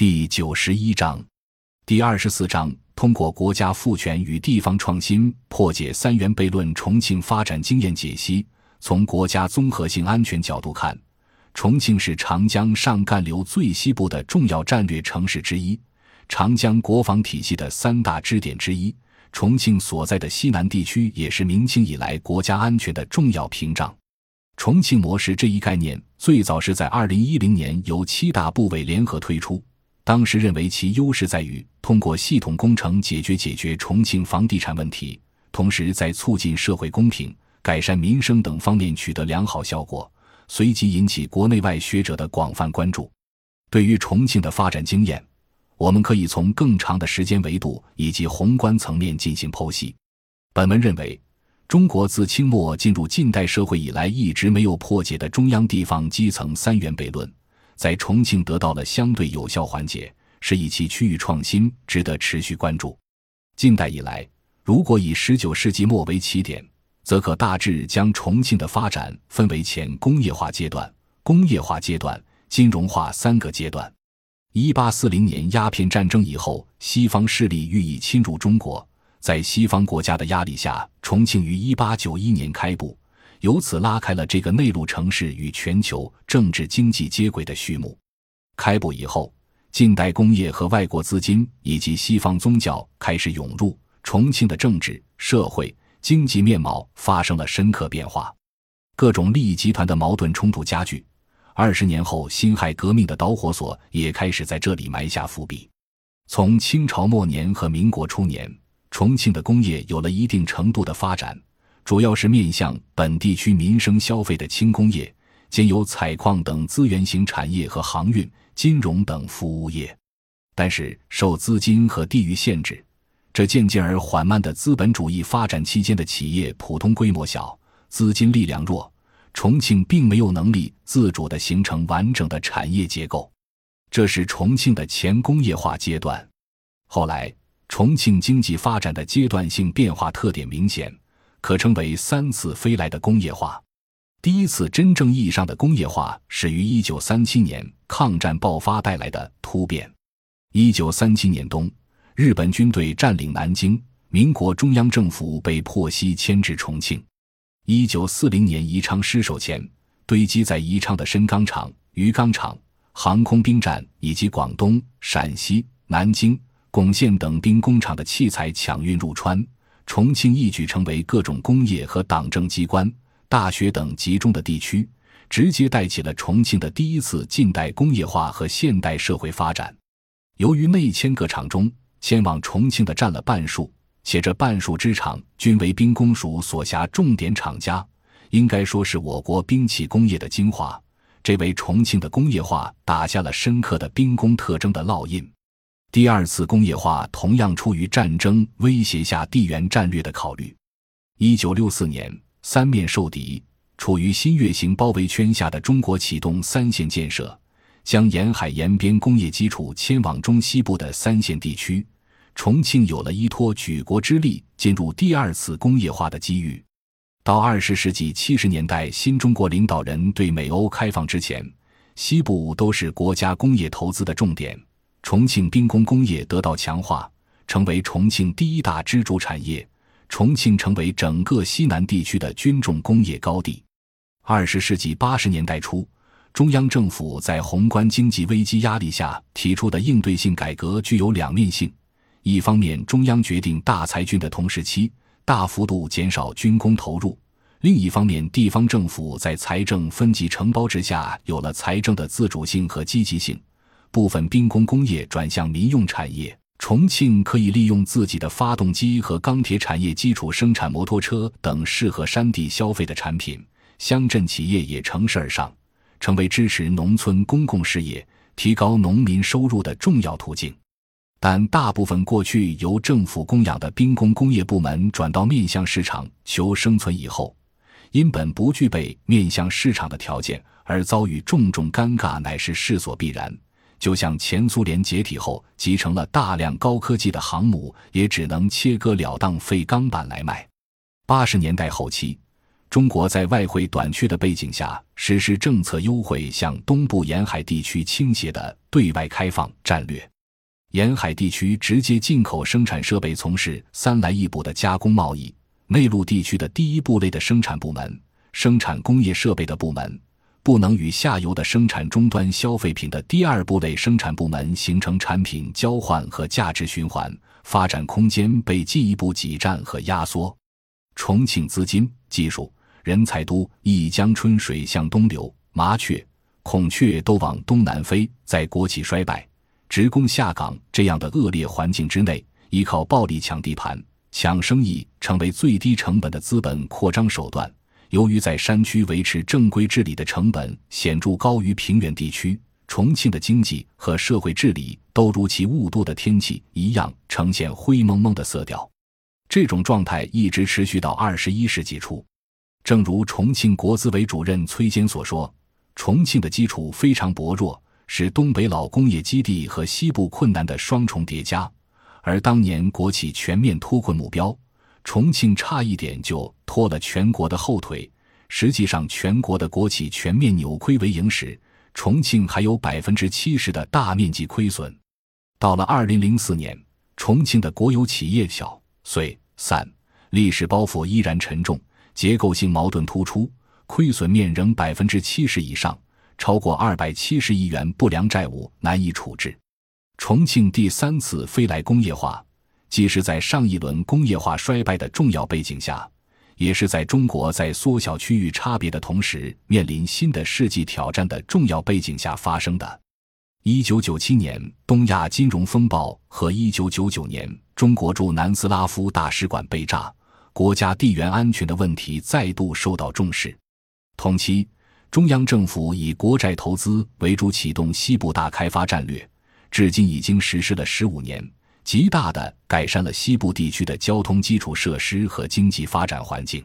第九十一章，第二十四章，通过国家赋权与地方创新破解三元悖论。重庆发展经验解析：从国家综合性安全角度看，重庆是长江上干流最西部的重要战略城市之一，长江国防体系的三大支点之一。重庆所在的西南地区也是明清以来国家安全的重要屏障。重庆模式这一概念最早是在二零一零年由七大部委联合推出，当时认为其优势在于通过系统工程解决解决重庆房地产问题，同时在促进社会公平、改善民生等方面取得良好效果，随即引起国内外学者的广泛关注。对于重庆的发展经验。我们可以从更长的时间维度以及宏观层面进行剖析。本文认为，中国自清末进入近代社会以来，一直没有破解的中央地方基层三元悖论，在重庆得到了相对有效缓解，是以其区域创新值得持续关注。近代以来，如果以十九世纪末为起点，则可大致将重庆的发展分为前工业化阶段、工业化阶段、金融化三个阶段。一八四零年鸦片战争以后，西方势力欲以侵入中国，在西方国家的压力下，重庆于一八九一年开埠，由此拉开了这个内陆城市与全球政治经济接轨的序幕。开埠以后，近代工业和外国资金以及西方宗教开始涌入，重庆的政治、社会、经济面貌发生了深刻变化，各种利益集团的矛盾冲突加剧。二十年后，辛亥革命的导火索也开始在这里埋下伏笔。从清朝末年和民国初年，重庆的工业有了一定程度的发展，主要是面向本地区民生消费的轻工业，兼有采矿等资源型产业和航运、金融等服务业。但是，受资金和地域限制，这渐渐而缓慢的资本主义发展期间的企业普通规模小，资金力量弱。重庆并没有能力自主地形成完整的产业结构，这是重庆的前工业化阶段。后来，重庆经济发展的阶段性变化特点明显，可称为三次飞来的工业化。第一次真正意义上的工业化始于一九三七年抗战爆发带来的突变。一九三七年冬，日本军队占领南京，民国中央政府被迫西迁至重庆。一九四零年宜昌失守前，堆积在宜昌的深钢厂、鱼钢厂、航空兵站以及广东、陕西、南京、巩县等兵工厂的器材抢运入川，重庆一举成为各种工业和党政机关、大学等集中的地区，直接带起了重庆的第一次近代工业化和现代社会发展。由于内迁各厂中，迁往重庆的占了半数。且这半数之厂均为兵工署所辖重点厂家，应该说是我国兵器工业的精华。这为重庆的工业化打下了深刻的兵工特征的烙印。第二次工业化同样出于战争威胁下地缘战略的考虑。一九六四年，三面受敌，处于新月形包围圈下的中国启动三线建设，将沿海沿边工业基础迁往中西部的三线地区。重庆有了依托举国之力进入第二次工业化的机遇。到二十世纪七十年代，新中国领导人对美欧开放之前，西部都是国家工业投资的重点。重庆兵工工业得到强化，成为重庆第一大支柱产业。重庆成为整个西南地区的军重工业高地。二十世纪八十年代初，中央政府在宏观经济危机压力下提出的应对性改革具有两面性。一方面，中央决定大裁军的同时期，大幅度减少军工投入；另一方面，地方政府在财政分级承包之下，有了财政的自主性和积极性。部分兵工工业转向民用产业，重庆可以利用自己的发动机和钢铁产业基础生产摩托车等适合山地消费的产品。乡镇企业也乘势而上，成为支持农村公共事业、提高农民收入的重要途径。但大部分过去由政府供养的兵工工业部门转到面向市场求生存以后，因本不具备面向市场的条件而遭遇重重尴尬，乃是势所必然。就像前苏联解体后集成了大量高科技的航母，也只能切割了当废钢板来卖。八十年代后期，中国在外汇短缺的背景下，实施政策优惠向东部沿海地区倾斜的对外开放战略。沿海地区直接进口生产设备，从事三来一补的加工贸易；内陆地区的第一部类的生产部门，生产工业设备的部门，不能与下游的生产终端消费品的第二部类生产部门形成产品交换和价值循环，发展空间被进一步挤占和压缩。重庆资金、技术。人才都一江春水向东流，麻雀、孔雀都往东南飞。在国企衰败、职工下岗这样的恶劣环境之内，依靠暴力抢地盘、抢生意成为最低成本的资本扩张手段。由于在山区维持正规治理的成本显著高于平原地区，重庆的经济和社会治理都如其雾都的天气一样，呈现灰蒙蒙的色调。这种状态一直持续到二十一世纪初。正如重庆国资委主任崔坚所说，重庆的基础非常薄弱，是东北老工业基地和西部困难的双重叠加。而当年国企全面脱困目标，重庆差一点就拖了全国的后腿。实际上，全国的国企全面扭亏为盈时，重庆还有百分之七十的大面积亏损。到了二零零四年，重庆的国有企业小、碎、散，历史包袱依然沉重。结构性矛盾突出，亏损面仍百分之七十以上，超过二百七十亿元不良债务难以处置。重庆第三次飞来工业化，既是在上一轮工业化衰败的重要背景下，也是在中国在缩小区域差别的同时，面临新的世纪挑战的重要背景下发生的。一九九七年东亚金融风暴和一九九九年中国驻南斯拉夫大使馆被炸。国家地缘安全的问题再度受到重视。同期，中央政府以国债投资为主启动西部大开发战略，至今已经实施了十五年，极大的改善了西部地区的交通基础设施和经济发展环境。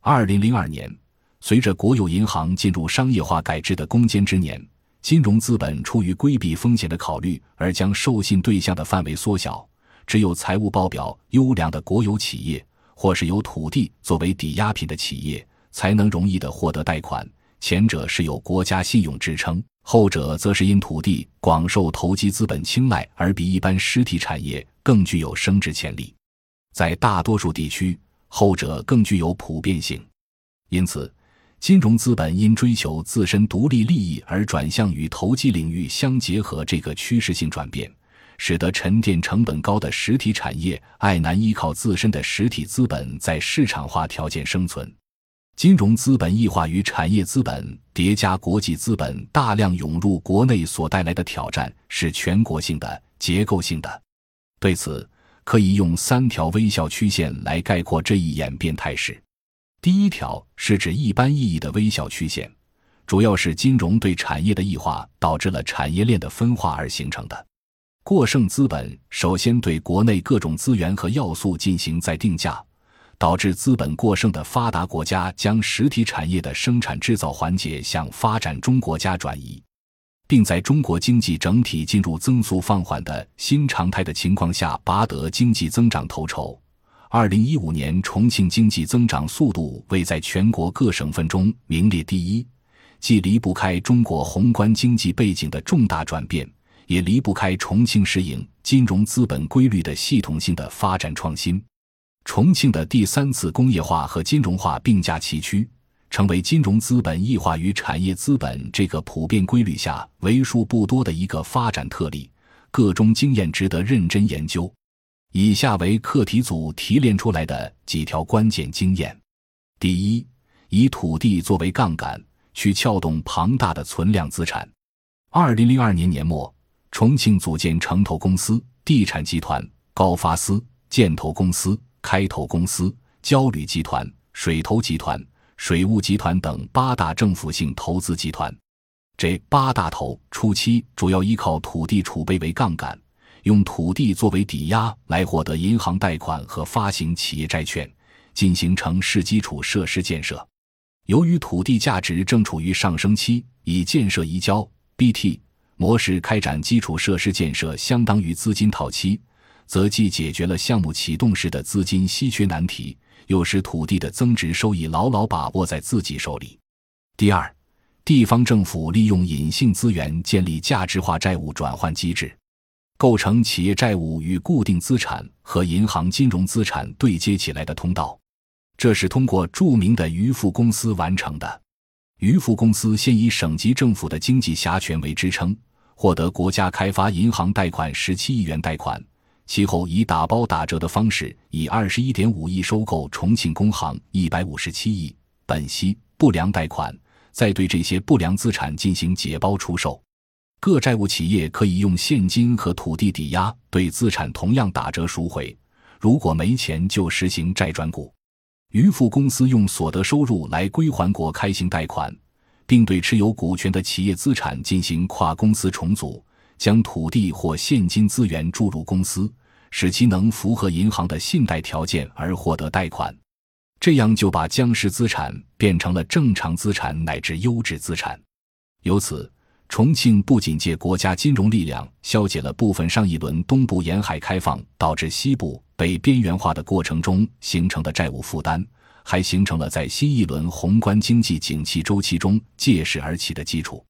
二零零二年，随着国有银行进入商业化改制的攻坚之年，金融资本出于规避风险的考虑而将授信对象的范围缩小，只有财务报表优良的国有企业。或是有土地作为抵押品的企业，才能容易的获得贷款。前者是有国家信用支撑，后者则是因土地广受投机资本青睐而比一般实体产业更具有升值潜力。在大多数地区，后者更具有普遍性。因此，金融资本因追求自身独立利益而转向与投机领域相结合这个趋势性转变。使得沉淀成本高的实体产业爱难依靠自身的实体资本在市场化条件生存，金融资本异化与产业资本叠加国际资本大量涌入国内所带来的挑战是全国性的、结构性的。对此，可以用三条微笑曲线来概括这一演变态势。第一条是指一般意义的微笑曲线，主要是金融对产业的异化导致了产业链的分化而形成的。过剩资本首先对国内各种资源和要素进行再定价，导致资本过剩的发达国家将实体产业的生产制造环节向发展中国家转移，并在中国经济整体进入增速放缓的新常态的情况下拔得经济增长头筹。二零一五年，重庆经济增长速度位在全国各省份中名列第一，既离不开中国宏观经济背景的重大转变。也离不开重庆适应金融资本规律的系统性的发展创新。重庆的第三次工业化和金融化并驾齐驱，成为金融资本异化与产业资本这个普遍规律下为数不多的一个发展特例。各中经验值得认真研究。以下为课题组提炼出来的几条关键经验：第一，以土地作为杠杆，去撬动庞大的存量资产。二零零二年年末。重庆组建城投公司、地产集团、高发司、建投公司、开投公司、交旅集团、水投集团、水务集团等八大政府性投资集团。这八大投初期主要依靠土地储备为杠杆，用土地作为抵押来获得银行贷款和发行企业债券，进行城市基础设施建设。由于土地价值正处于上升期，以建设移交 （BT）。模式开展基础设施建设，相当于资金套期，则既解决了项目启动时的资金稀缺难题，又使土地的增值收益牢牢把握在自己手里。第二，地方政府利用隐性资源建立价值化债务转换机制，构成企业债务与固定资产和银行金融资产对接起来的通道。这是通过著名的渔富公司完成的。渔富公司先以省级政府的经济辖权为支撑，获得国家开发银行贷款十七亿元贷款。其后以打包打折的方式，以二十一点五亿收购重庆工行一百五十七亿本息不良贷款，再对这些不良资产进行解包出售。各债务企业可以用现金和土地抵押，对资产同样打折赎回。如果没钱，就实行债转股。渔富公司用所得收入来归还国开行贷款，并对持有股权的企业资产进行跨公司重组。将土地或现金资源注入公司，使其能符合银行的信贷条件而获得贷款，这样就把僵尸资产变成了正常资产乃至优质资产。由此，重庆不仅借国家金融力量消解了部分上一轮东部沿海开放导致西部被边缘化的过程中形成的债务负担，还形成了在新一轮宏观经济景气周期中借势而起的基础。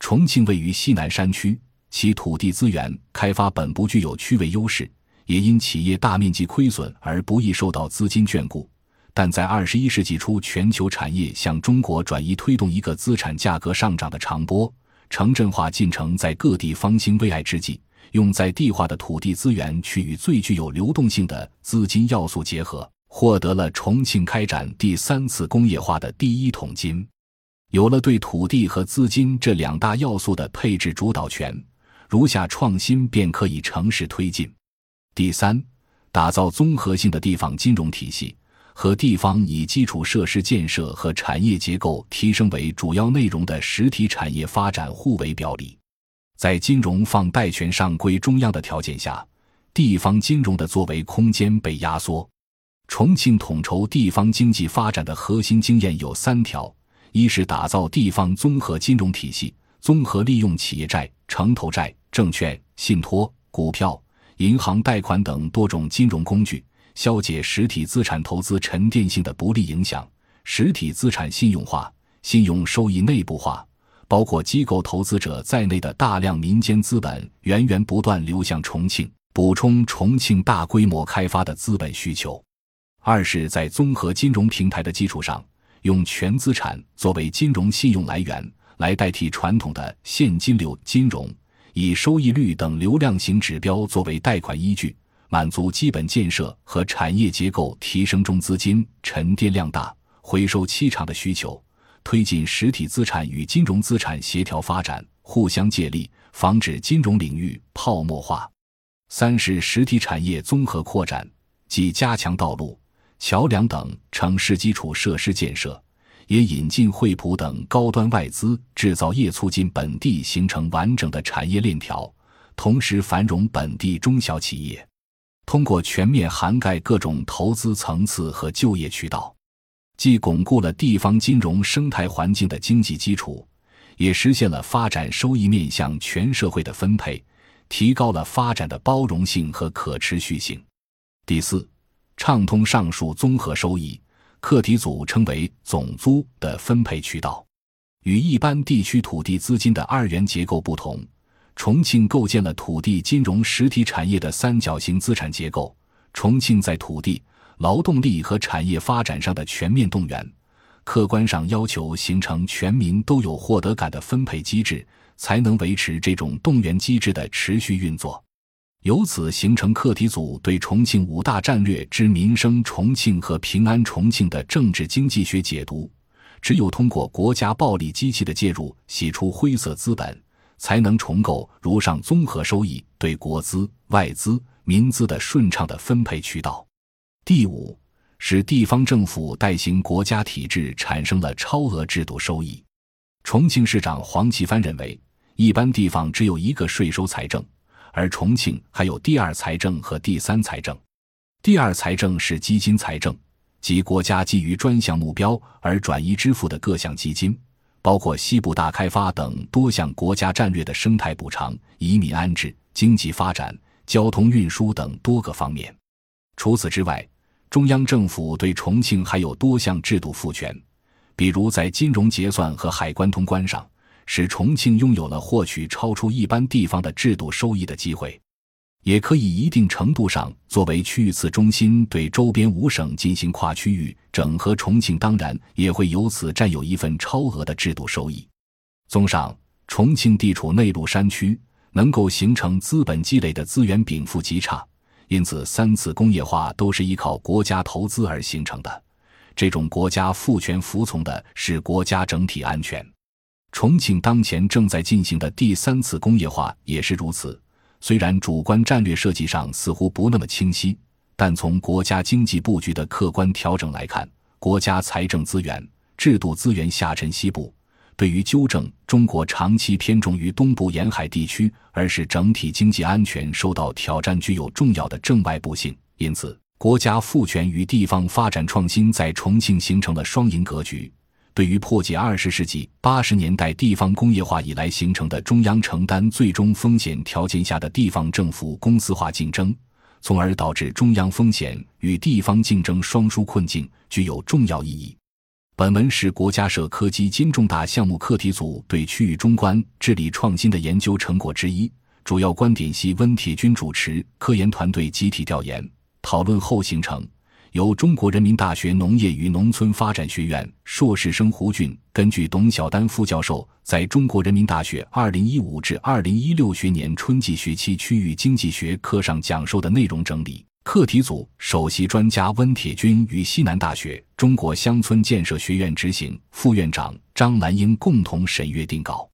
重庆位于西南山区。其土地资源开发本不具有区位优势，也因企业大面积亏损而不易受到资金眷顾。但在二十一世纪初，全球产业向中国转移，推动一个资产价格上涨的长波，城镇化进程在各地方兴未艾之际，用在地化的土地资源去与最具有流动性的资金要素结合，获得了重庆开展第三次工业化的第一桶金。有了对土地和资金这两大要素的配置主导权。如下创新便可以乘势推进。第三，打造综合性的地方金融体系，和地方以基础设施建设和产业结构提升为主要内容的实体产业发展互为表里。在金融放贷权上归中央的条件下，地方金融的作为空间被压缩。重庆统筹地方经济发展的核心经验有三条：一是打造地方综合金融体系，综合利用企业债、城投债。证券、信托、股票、银行贷款等多种金融工具，消解实体资产投资沉淀性的不利影响，实体资产信用化、信用收益内部化，包括机构投资者在内的大量民间资本源源不断流向重庆，补充重庆大规模开发的资本需求。二是，在综合金融平台的基础上，用全资产作为金融信用来源，来代替传统的现金流金融。以收益率等流量型指标作为贷款依据，满足基本建设和产业结构提升中资金沉淀量大、回收期长的需求，推进实体资产与金融资产协调发展、互相借力，防止金融领域泡沫化。三是实体产业综合扩展，即加强道路、桥梁等城市基础设施建设。也引进惠普等高端外资制造业，促进本地形成完整的产业链条，同时繁荣本地中小企业。通过全面涵盖各种投资层次和就业渠道，既巩固了地方金融生态环境的经济基础，也实现了发展收益面向全社会的分配，提高了发展的包容性和可持续性。第四，畅通上述综合收益。课题组称为总租的分配渠道，与一般地区土地资金的二元结构不同，重庆构建了土地金融实体产业的三角形资产结构。重庆在土地、劳动力和产业发展上的全面动员，客观上要求形成全民都有获得感的分配机制，才能维持这种动员机制的持续运作。由此形成课题组对重庆五大战略之民生重庆和平安重庆的政治经济学解读。只有通过国家暴力机器的介入，洗出灰色资本，才能重构如上综合收益对国资、外资、民资的顺畅的分配渠道。第五，使地方政府代行国家体制产生了超额制度收益。重庆市长黄奇帆认为，一般地方只有一个税收财政。而重庆还有第二财政和第三财政。第二财政是基金财政，即国家基于专项目标而转移支付的各项基金，包括西部大开发等多项国家战略的生态补偿、移民安置、经济发展、交通运输等多个方面。除此之外，中央政府对重庆还有多项制度赋权，比如在金融结算和海关通关上，使重庆拥有了获取超出一般地方的制度收益的机会，也可以一定程度上作为区域次中心对周边五省进行跨区域整合。重庆当然也会由此占有一份超额的制度收益。综上，重庆地处内陆山区，能够形成资本积累的资源禀赋极差。因此，三次工业化都是依靠国家投资而形成的。这种国家赋权服从的是国家整体安全。重庆当前正在进行的第三次工业化也是如此。虽然主观战略设计上似乎不那么清晰，但从国家经济布局的客观调整来看，国家财政资源、制度资源下沉西部。对于纠正中国长期偏重于东部沿海地区，而使整体经济安全受到挑战，具有重要的正外部性。因此，国家赋权与地方发展创新在重庆形成了双赢格局。对于破解二十世纪八十年代地方工业化以来形成的中央承担最终风险条件下的地方政府公司化竞争，从而导致中央风险与地方竞争双输困境，具有重要意义。本文是国家社科基金重大项目课题组对区域中观治理创新的研究成果之一，主要观点系温铁军主持，科研团队集体调研讨论后形成。由中国人民大学农业与农村发展学院硕士生胡俊根据董晓丹副教授在中国人民大学二零一五至二零一六学年春季学期区域经济学课上讲授的内容整理。课题组首席专家温铁军与西南大学中国乡村建设学院执行副院长张兰英共同审阅定稿。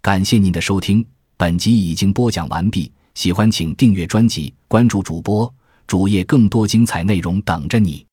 感谢您的收听，本集已经播讲完毕。喜欢请订阅专辑，关注主播主页，更多精彩内容等着你。